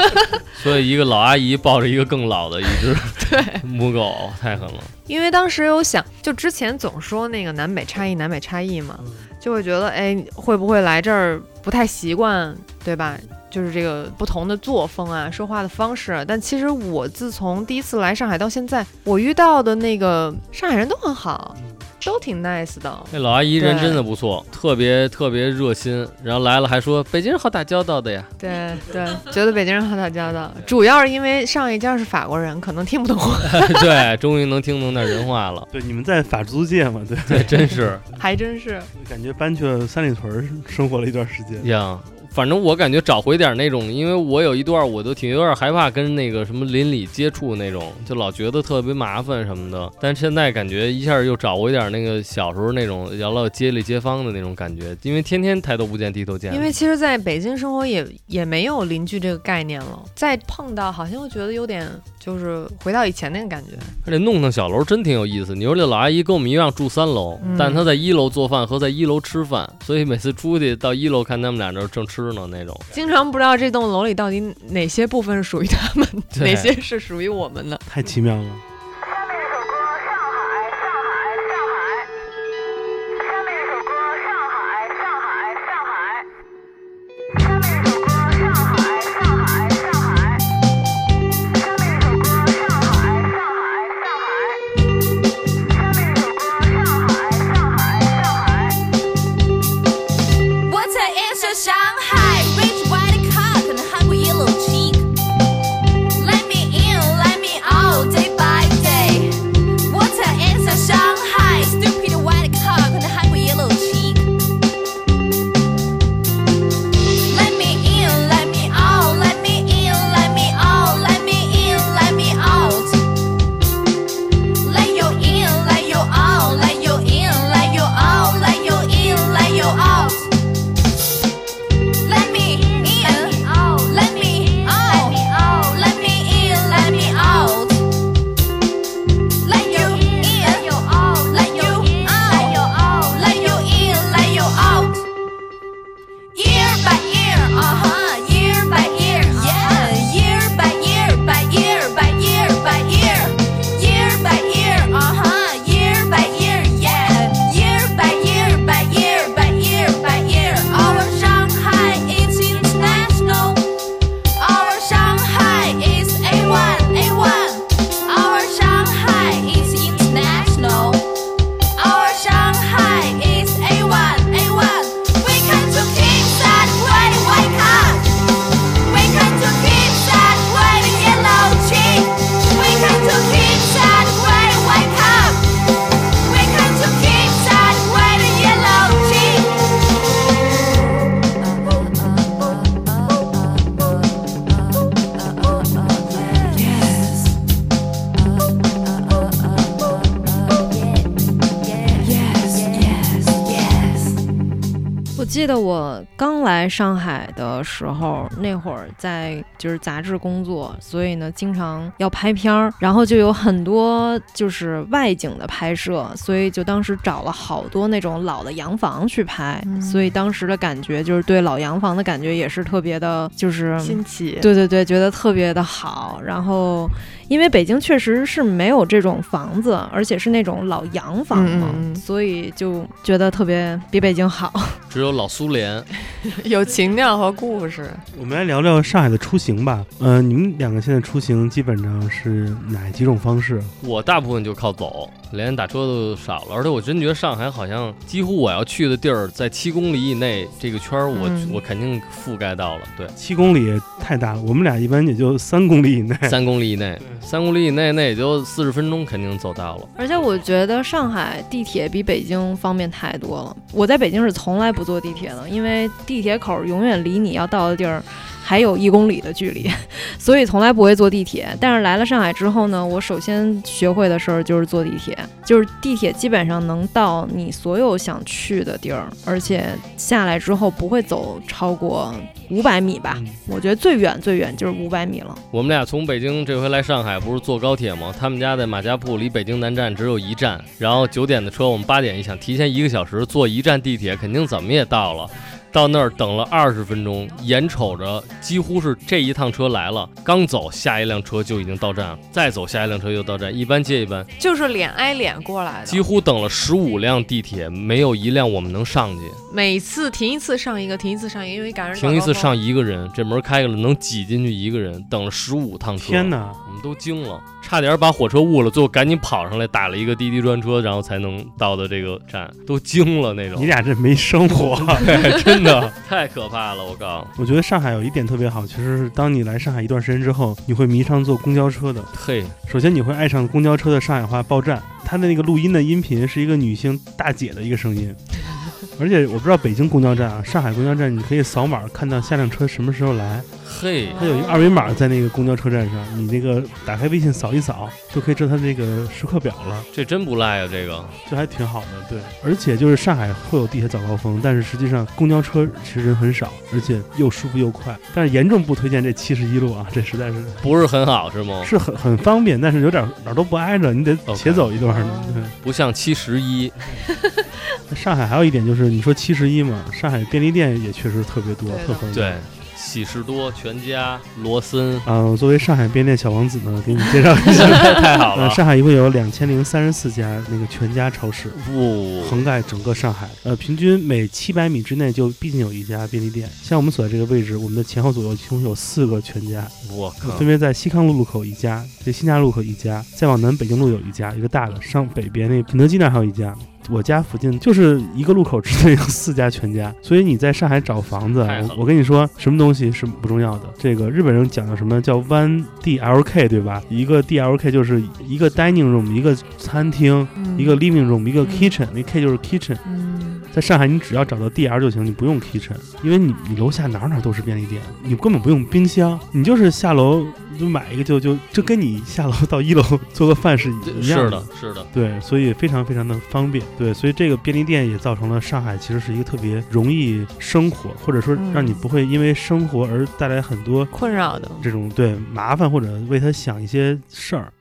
所以一个老阿姨抱着一个更老的一只对母狗，太狠了。因为当时有想，就之前总说那个南北差异，南北差异嘛，就会觉得，哎，会不会来这儿不太习惯，对吧？就是这个不同的作风啊，说话的方式。但其实我自从第一次来上海到现在，我遇到的那个上海人都很好，都挺 nice 的。那老阿姨人真的不错，特别特别热心，然后来了还说北京人好打交道的呀。对对，觉得北京人好打交道，主要是因为上一家是法国人，可能听不懂。对，终于能听懂点人话了。对，你们在法租界嘛？对，对，真是还真是。感觉搬去了三里屯生活了一段时间。呀。反正我感觉找回点那种，因为我有一段我都挺有点害怕跟那个什么邻里接触那种，就老觉得特别麻烦什么的。但现在感觉一下又找回点那个小时候那种聊聊街里街坊的那种感觉，因为天天抬头不见低头见。因为其实在北京生活也也没有邻居这个概念了，再碰到好像又觉得有点就是回到以前那个感觉。而且弄堂小楼真挺有意思。你说这老阿姨跟我们一样住三楼，嗯但她在一楼做饭和在一楼吃饭，所以每次出去到一楼看他们俩那儿正吃呢那种。经常不知道这栋楼里到底哪些部分是属于他们，哪些是属于我们的。太奇妙了。记得我刚来上海的时候，那会儿在就是杂志工作，所以呢，经常要拍片儿，然后就有很多就是外景的拍摄，所以就当时找了好多那种老的洋房去拍，嗯所以当时的感觉就是对老洋房的感觉也是特别的，就是新奇，对对对，觉得特别的好。然后，因为北京确实是没有这种房子，而且是那种老洋房嘛，嗯嗯嗯所以就觉得特别比北京好。只有老苏联，有情调和故事。我们来聊聊上海的出行吧。呃，你们两个现在出行基本上是哪几种方式？我大部分就靠走，连打车都少了。而且我真觉得上海好像几乎我要去的地儿，在七公里以内这个圈儿我，嗯我肯定覆盖到了。对，七公里太大了，我们俩一般也就三公里以内。三公里以内，三公里以内那也就四十分钟，肯定走到了。而且我觉得上海地铁比北京方便太多了。我在北京是从来不坐地铁的，因为地铁口永远离你要到的地儿还有一公里的距离，所以从来不会坐地铁。但是来了上海之后呢，我首先学会的事儿就是坐地铁，就是地铁基本上能到你所有想去的地儿，而且下来之后不会走超过五百米吧。嗯我觉得最远最远就是五百米了。我们俩从北京这回来上海，不是坐高铁吗？他们家在马家铺，离北京南站只有一站。然后九点的车，我们八点一想提前一个小时坐一站地铁，肯定怎么也到了。到那儿等了二十分钟，眼瞅着几乎是这一趟车来了，刚走下一辆车就已经到站了，再走下一辆车又到站，一班接一班，就是脸挨脸过来的，几乎等了十五辆地铁，没有一辆我们能上去。每次停一次上一个，停一次上一个，因为赶上停一次上一个人，这门开开了能挤进去一个人，等了十五趟车。天哪！我们都惊了，差点把火车误了，最后赶紧跑上来打了一个滴滴专车，然后才能到的这个站，都惊了那种。你俩这没生活。真的 太可怕了，我告诉你我觉得上海有一点特别好，其实是当你来上海一段时间之后，你会迷上坐公交车的。嘿，首先，你会爱上公交车的上海话报站，它的那个录音的音频是一个女性大姐的一个声音。而且我不知道北京公交站啊，上海公交站你可以扫码看到下辆车什么时候来，嘿，它有一个二维码在那个公交车站上，你那个打开微信扫一扫，就可以知道它那个时刻表了，这真不赖啊，这个这还挺好的。对，而且就是上海会有地铁早高峰，但是实际上公交车其实人很少，而且又舒服又快。但是严重不推荐这七十一路啊，这实在是不是很好是吗？是很很方便，但是有点哪儿都不挨着，你得且走一段呢。对。不像七十一，上海还有一点就是，你说七十一嘛，上海便利店也确实特别多特方便。对，喜事多、全家、罗森，啊、作为上海便利店小王子呢，给你介绍一下，呃，太好了，上海一共有两千零三十四家那个全家超市，不，横盖整个上海。呃，平均每七百米之内就必定有一家便利店。像我们所在这个位置，我们的前后左右一共有四个全家，我靠分，别在西康路路口一家，这新家路口一家，再往南北京路有一家，一个大的，上北边那肯德基那儿还有一家。我家附近就是一个路口之内有四家全家，所以你在上海找房子，我我跟你说，什么东西是不重要的。这个日本人讲的什么叫 one DLK 对吧？一个 DLK 就是一个 dining room，一个餐厅，嗯一个 living room，一个嗯 kitchen，那 K 就是 kitchen。嗯，在上海，你只要找到 DR 就行，你不用 kitchen，因为你你楼下哪儿哪儿都是便利店，你根本不用冰箱，你就是下楼就买一个就就就跟你下楼到一楼 做个饭是一样是的，是的，对，所以非常非常的方便。对，所以这个便利店也造成了上海其实是一个特别容易生活，或者说嗯让你不会因为生活而带来很多困扰的。这种对麻烦或者为他想一些事儿。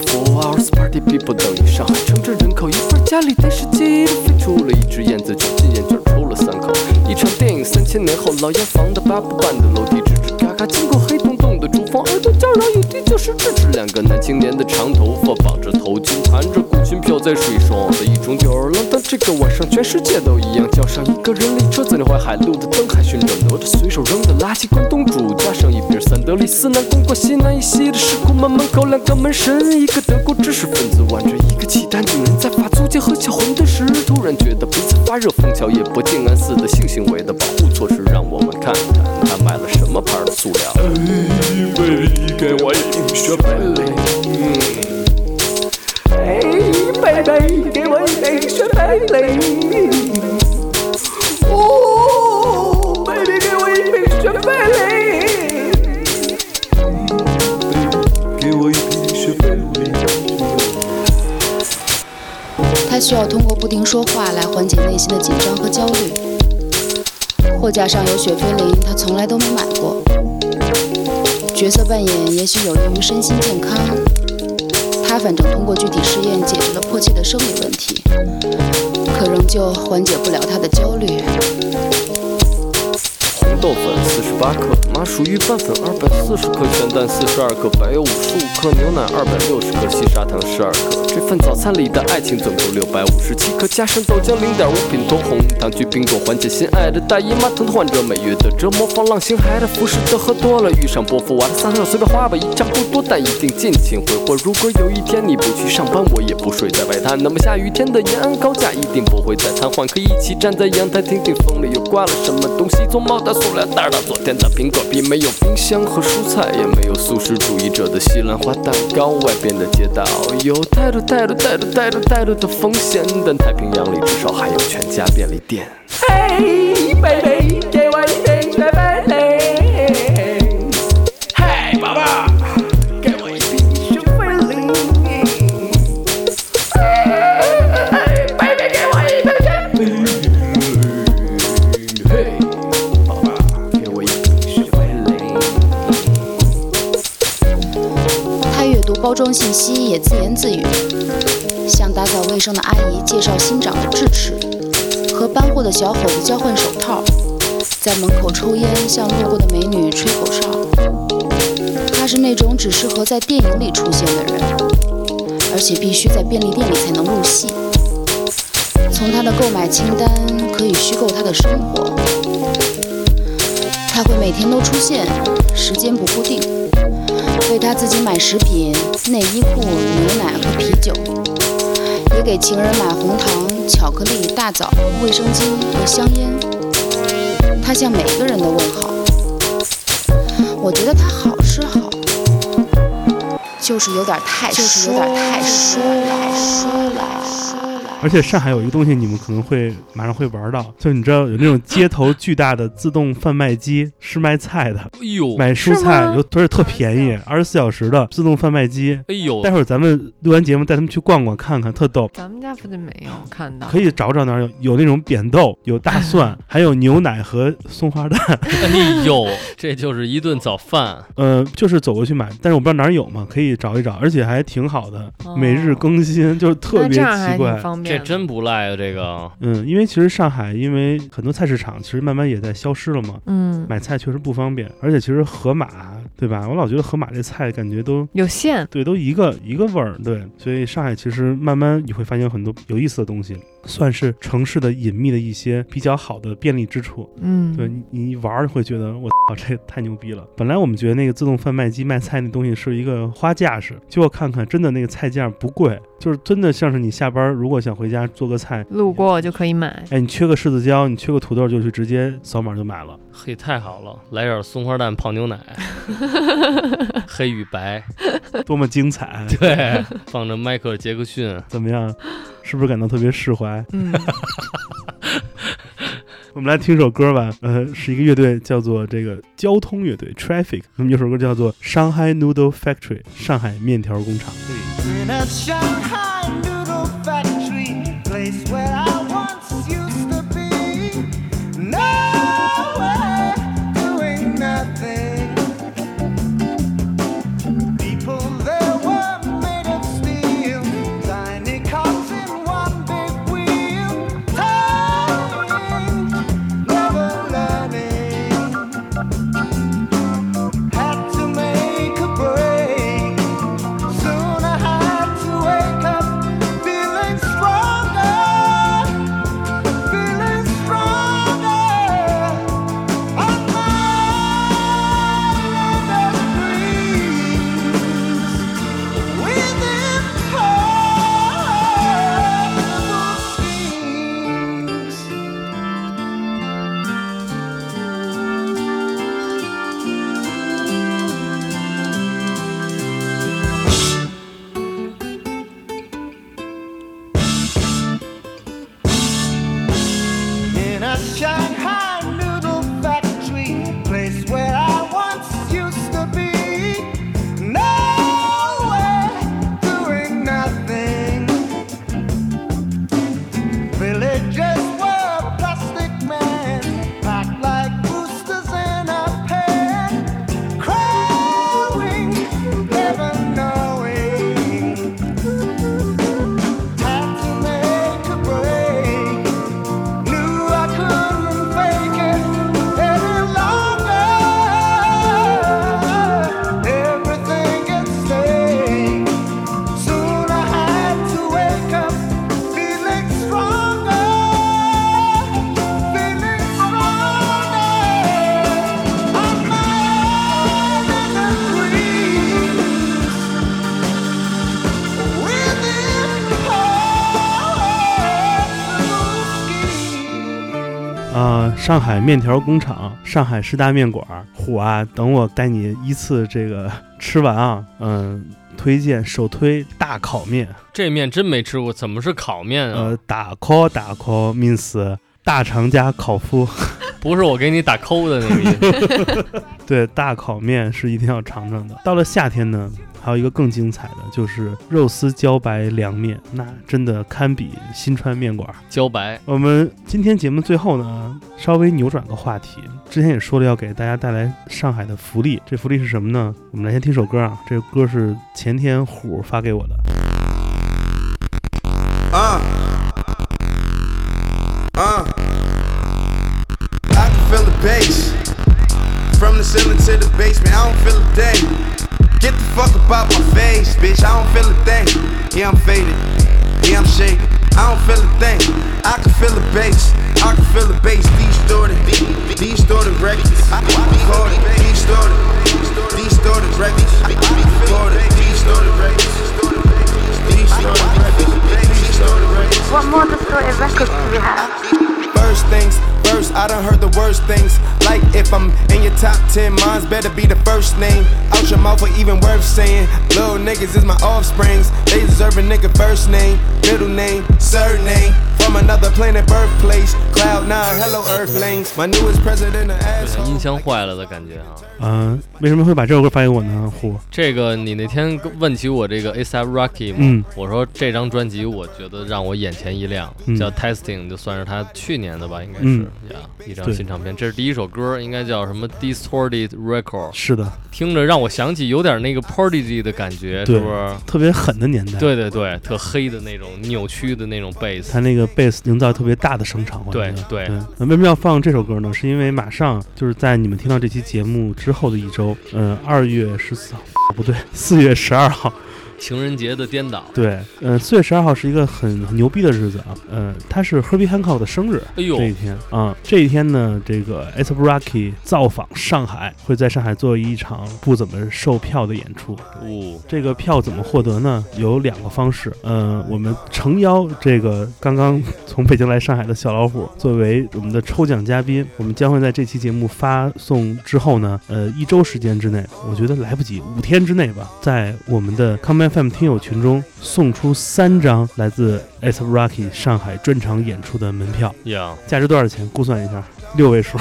Four hours party people 等于上海城镇人口一半，家里电视机都飞出了一只燕子，卷进眼圈抽了三口。一场电影三千年后，老洋房的八步半的楼梯吱吱嘎嘎，经过黑洞洞的房，耳朵叫嚷有地就是支持。两个男青年的长头发绑着头巾，弹着古琴飘在水上的一种吊儿郎当。这个晚上全世界都一样，叫上一个人力车，在那淮海路的灯海寻找哪吒随手扔的垃圾。关东煮加上一瓶三得利，四南东过西南一西的石库门门口两个门神，一个德国知识分子挽着一个契丹女人在发租界和小馄饨时，突然觉得鼻子发热，枫桥夜泊静安寺的性行为的保护措施，让我们看看他买了什么牌的塑料。他 baby 需要通过不停说话来缓解内心的紧张和焦虑。货架上有雪菲林，他从来都没买过。角色扮演也许有利于身心健康，他反正通过具体试验解决了迫切的生理问题，可仍旧缓解不了他的焦虑。豆粉四十八克，麻薯玉拌粉二百四十克，全蛋四十二克，白油五十五克，牛奶二百六十克，细砂糖十二克。这份早餐里的爱情总共六百五十七克，加上豆浆零点五品多红糖去冰冻，缓解心爱的大姨妈疼痛患者每月的折磨。放浪形骸的服饰的喝多了，遇上波伏娃的撒尿随便花吧，一场不多，但一定尽情挥霍。如果有一天你不去上班，我也不睡在外滩，那么下雨天的延安高架一定不会再瘫痪，可以一起站在阳台听听风里又刮了什么东西，从毛的塑料袋到昨天的苹果皮，没有冰箱和蔬菜，也没有素食主义者的西兰花蛋糕。外边的街道有太多太多太多太多太多的风险，但太平洋里至少还有全家便利店。嘿，baby，装信息，也自言自语，向打扫卫生的阿姨介绍新长的智齿，和搬货的小伙子交换手套，在门口抽烟，向路过的美女吹口哨。他是那种只适合在电影里出现的人，而且必须在便利店里才能入戏。从他的购买清单可以虚构他的生活，他会每天都出现，时间不固定。为他自己买食品、内衣裤、牛奶和啤酒，也给情人买红糖、巧克力、大枣、卫生巾和香烟。他向每个人都问好。我觉得他好是好，就是有点太就是有点太说来说来说来。而且上海有一个东西，你们可能会马上会玩到，就你知道有那种街头巨大的自动贩卖机，是卖菜的，哎呦，买蔬菜有，而且特便宜，二十四小时的自动贩卖机。哎呦，待会儿咱们录完节目带他们去逛逛看看，特逗。咱们家附近没有看到，可以找找哪儿有有那种扁豆，有大蒜，还有牛奶和松花蛋。哎呦，这就是一顿早饭。呃，就是走过去买，但是我不知道哪儿有嘛，可以找一找，而且还挺好的，哦每日更新，就是特别那这样还奇怪挺。方便的。这真不赖啊，这个嗯，因为其实上海，因为很多菜市场其实慢慢也在消失了嘛，嗯，买菜确实不方便，而且其实盒马，对吧？我老觉得盒马这菜感觉都有限，对，都一个一个味儿，对，所以上海其实慢慢你会发现有很多有意思的东西，算是城市的隐秘的一些比较好的便利之处。嗯，对你，你一玩儿会觉得我操，这太牛逼了。本来我们觉得那个自动贩卖机卖菜那东西是一个花架式，结果看看真的那个菜价不贵，就是真的像是你下班儿如果想回家做个菜，路过就可以买。哎，你缺个柿子椒，你缺个土豆，就去直接扫码就买了。嘿，太好了，来点松花蛋泡牛奶，黑与白，多么精彩！对，放着迈克尔·杰克逊，怎么样？是不是感到特别释怀？嗯，我们来听首歌吧，呃，是一个乐队叫做这个交通乐队 Traffic，那么有首歌叫做《Shanghai Noodle Factory》上海面条工厂。面条工厂、上海师大面馆儿，虎啊，等我带你依次这个 吃完啊，嗯，推荐首推大烤面，这面真没吃过，怎么是烤面啊？呃，大烤大烤面丝，大肠加烤麸，不是我给你打扣的那个意思。对，大烤面是一定要尝尝的。到了夏天呢，还有一个更精彩的，就是肉丝茭白凉面，那真的堪比新川面馆。茭白，我们今天节目最后呢，稍微扭转个话题。之前也说了要给大家带来上海的福利，这福利是什么呢？我们来先听首歌啊，这个歌是前天虎发给我的。Fuck about my face, bitch. I don't feel a thing. Yeah, I'm faded. Yeah, I'm shaking. I don't feel a thing. I can feel the bass. I can feel the bass. Distorted. Distorted records. Recorded. Distorted. Distorted records. Recorded. Distorted records. Distorted records. Distorted records. What more distorted records do we have? First things first, I done heard the worst things. Like if I'm in your top 10, mine's better be the first name. Out your mouth or even worth saying. Little niggas is my offsprings. They deserve a nigga first name, middle name, surname. From another planet, birthplace. Cloud nine, hello Earthlings. My newest president of 对 asshole. 音箱坏了的感觉啊。嗯、为什么会把这首歌发给我呢？虎，这个你那天问起我这个 ASAP Rocky 嘛，嗯我说这张专辑我觉得让我眼前一亮，嗯叫 Testing，就算是他去年的吧，应该是嗯 呀、一张新唱片。这是第一首歌，应该叫什么 Distorted Record，是的，听着让我想起有点那个 Prodigy 的感觉，对是不是？特别狠的年代。对对对，特黑的那种扭曲的那种贝斯他。那个贝斯营造特别大的声场，对对。那为什么要放这首歌呢？是因为马上就是在你们听到这期节目之后的一周，嗯、二月十四号，不对，四月十二号，情人节的颠倒，对，嗯、四月十二号是一个很很牛逼的日子啊，嗯、他是 Herbie Hancock 的生日，哎呦这一天啊、这一天呢，这个 a s a p Rocky 造访上海，会在上海做一场不怎么售票的演出，哦，这个票怎么获得呢？有两个方式。呃，我们诚邀这个刚刚从北京来上海的小老虎作为我们的抽奖嘉宾，我们将会在这期节目发送之后呢，呃，一周时间之内，我觉得来不及，五天之内吧，在我们的 Come FM 听友群中送出三张来自 S Rocky 上海专场演出的门票，呀，价值多少钱？估算一下，六位数。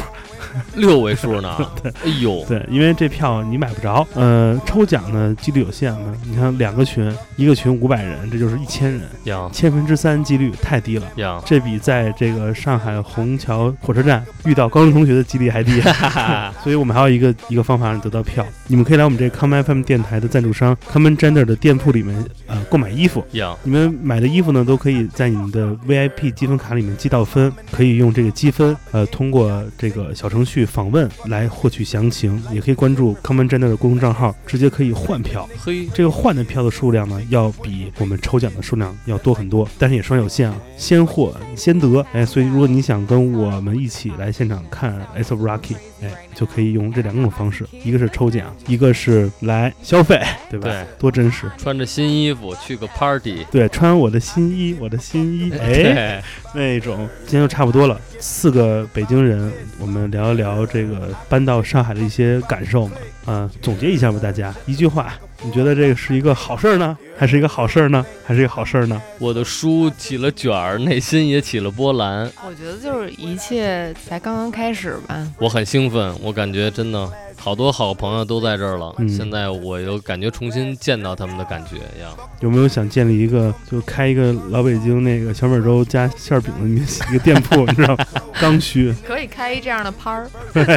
六位数呢？对哎呦，对，因为这票你买不着，呃，抽奖呢几率有限嘛。你看两个群，一个群五百人，这就是一千人，呀千分之三几率太低了。呀，这比在这个上海虹桥火车站遇到高中同学的几率还低，所以我们还有一个一个方法得到票，你们可以来我们这个 Come FM 电台的赞助商 Common Gender 的店铺里面呃购买衣服，呀，你们买的衣服呢，都可以在你们的 VIP 积分卡里面积到分，可以用这个积分，呃，通过这个小程序访问来获取详情，也可以关注 Common Gender 的公众账号，直接可以换票。嘿，这个换的票的数量呢，要比我们抽奖的数量要多很多，但是也双有限啊，先获先得。哎，所以如果你想跟我们一起来现场看 S of Rocky，哎，就可以用这两种方式，一个是抽奖，一个是来消费，对吧？对多真实。穿着新衣服去个 party，对，穿我的新衣，我的新衣，哎，那种，今天就差不多了。四个北京人，我们聊一聊这个搬到上海的一些感受嘛。啊、总结一下吧，大家一句话，你觉得这个是一个好事儿呢，还是一个好事儿呢，还是一个好事儿呢？我的书起了卷儿，内心也起了波澜。我觉得就是一切才刚刚开始吧。我很兴奋，我感觉真的好多好朋友都在这儿了。嗯现在我又感觉重新见到他们的感觉一样。有没有想建立一个，就开一个老北京那个小米粥加馅儿饼的一个店铺，你知道吗？刚需，可以开一这样的摊儿，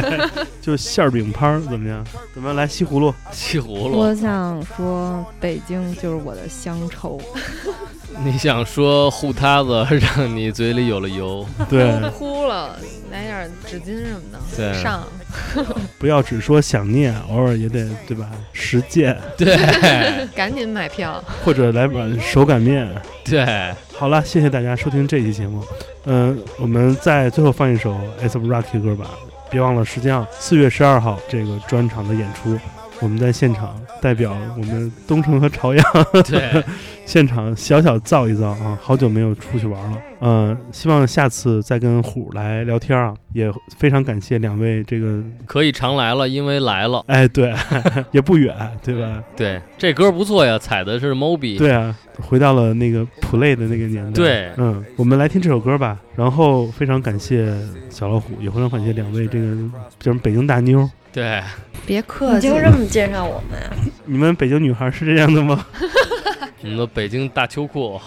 就馅儿饼摊儿怎么样？怎么样？来西葫芦，西葫芦我，想说，北京就是我的乡愁。你想说护塌子让你嘴里有了油？对，哭了，来点纸巾什么的，对上。不要只说想念，偶尔也得对吧？实践，对赶紧买票。或者来碗手擀面。对，好了，谢谢大家收听这期节目。嗯、我们在最后放一首 S of Rocky 歌吧，别忘了时间啊，四月十二号这个专场的演出，我们在现场代表我们东城和朝阳，对，现场小小造一造啊，好久没有出去玩了，呃，希望下次再跟虎来聊天啊，也非常感谢两位这个，可以常来了，因为来了。哎，对，也不远，对吧？对，这歌不错呀，采的是 Moby。对啊，回到了那个 play 的那个年代。对，嗯，我们来听这首歌吧。然后非常感谢小老虎，也非常感谢两位这个就是北京大妞。对，别客气，你就这么介绍我们呀？你们北京女孩是这样的吗？我们的北京大秋裤，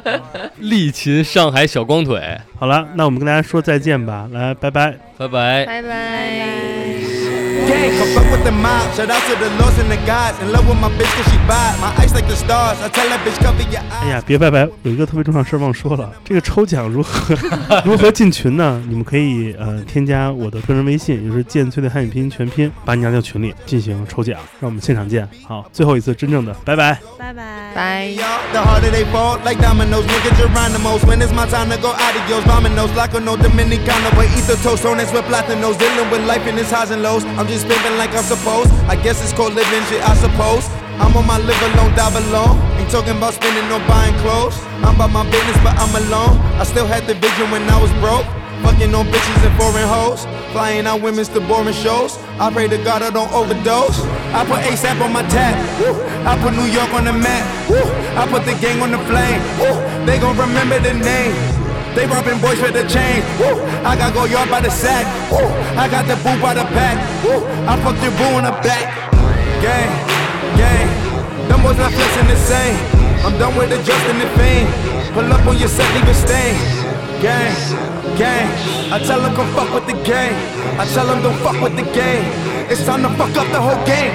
力擒上海小光腿。好了，那我们跟大家说再见吧，来，拜拜，拜拜，拜拜。Gang, come fuck with the mob. Shout out to the lords and the gods. In love with my bitch cause she bad. My eyes like the stars. I tell that bitch cover your 哎 eyes. 呀，别拜拜！有一个特别重要的事儿忘说了，这个抽奖如何如何进群呢？你们可以呃添加我的个人微信，也就是剑崔的汉语拼音全拼，把你拉到群里进行抽奖，让我们现场见。好，最后一次真正的拜拜。拜拜。拜。Y'all, the harder they fall, like dominoes, nigga Geronimo's. When it's my time to go adios, dominoes, like a no Dominicano, but eat the toast on this with platinos. Dealing with life in its highs and lows. I'm just pimping like I'm supposed. I guess it's called living shit, I suppose. I'm on my live alone, die alone. Ain't talking about spending or buying clothes. I'm about my business, but I'm alone. I still had the vision when I was broke. Fucking on bitches and foreign hoes. Flying out women's to boring shows. I pray to God I don't overdose. I put ASAP on my tab. I put New York on the map. I put the gang on the flame. They gon' remember the name. They robbing boys with the chain. Woo. I got go yard by the sack. Woo. I got the boo by the pack. Woo. I fucked your boo in the back. Gang, gang. Them boys not flexing the same. I'm done with adjusting the fame. Pull up on your set, leave a stain. Gang, gang. I tell them come fuck with the game. I tell them don't fuck with the game. It's time to fuck up the whole game.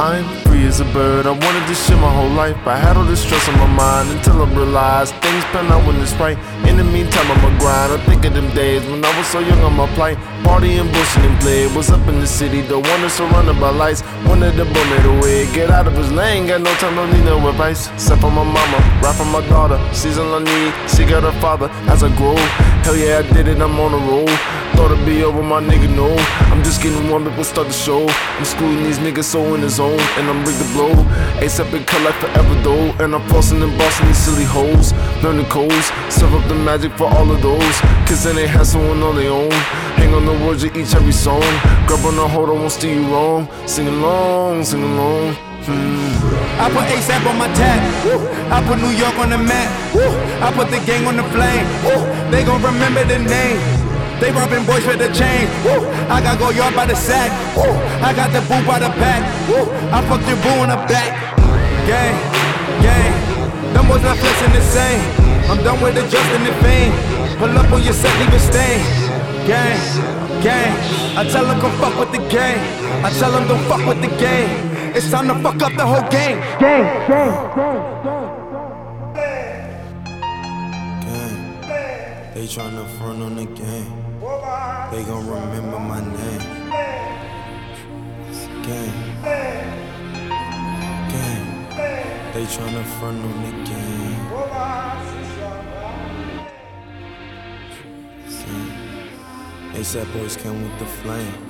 I'm free as a bird. I wanted this shit my whole life. I had all this stress on my mind until I realized things pan out when it's right. In the meantime, I'ma grind. I think of them days when I was so young on my plight. Partying, bullshit, and play. Was up in the city, the one that's surrounded by lights. Wanted to boy it away. Get out of his lane, got no time, don't need no advice. Except for my mama, rap for my daughter. She's all I need. She got her father as I grow. Hell yeah, I did it, I'm on a roll. Thought it'd be over, my nigga, no. I'm just getting warm, people start the show. I'm schooling these niggas so in the zone, and I'm ready to blow. ASAP and cut forever though, and I'm flossing and bossing these silly hoes. Learning codes, serve up the magic for all of those. Kids and they have someone on their own. Hang on the words of each every song. Grab on the hold, I won't steer you wrong. Sing along, sing along. Hmm. I put ASAP on my tag. I put New York on the map. I put the gang on the flame. They gon' remember the name. They robbing boys for the chain. Woo. I got go yard by the sack. Woo. I got the boo by the pack. Woo. I fucked your boo in the back. Gang, gang. Them boys not flexing the same. I'm done with adjusting the fame. Pull up on your set, leave a stain. Gang, gang. I tell them come fuck with the game. I tell them don't fuck with the game. It's time to fuck up the whole game. Gang, gang, Gang. They tryna front on the game. They gon' remember my name. Gang. Gang. They tryna front on the game. Gang. ASAP boys come with the flame.